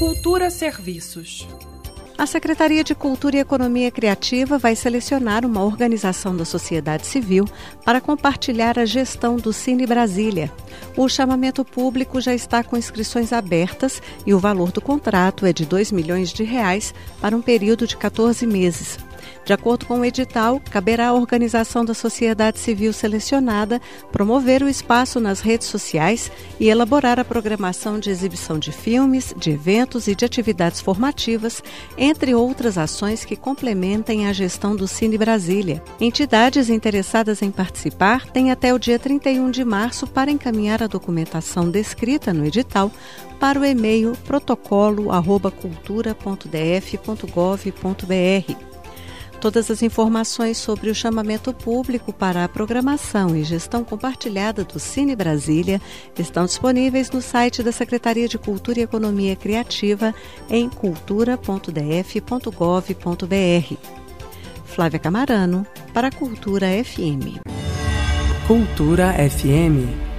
Cultura Serviços. A Secretaria de Cultura e Economia Criativa vai selecionar uma organização da sociedade civil para compartilhar a gestão do Cine Brasília. O chamamento público já está com inscrições abertas e o valor do contrato é de 2 milhões de reais para um período de 14 meses. De acordo com o edital, caberá à organização da sociedade civil selecionada promover o espaço nas redes sociais e elaborar a programação de exibição de filmes, de eventos e de atividades formativas, entre outras ações que complementem a gestão do Cine Brasília. Entidades interessadas em participar têm até o dia 31 de março para encaminhar a documentação descrita no edital para o e-mail protocolo@cultura.df.gov.br. Todas as informações sobre o chamamento público para a programação e gestão compartilhada do Cine Brasília estão disponíveis no site da Secretaria de Cultura e Economia Criativa em cultura.df.gov.br. Flávia Camarano, para a Cultura FM. Cultura FM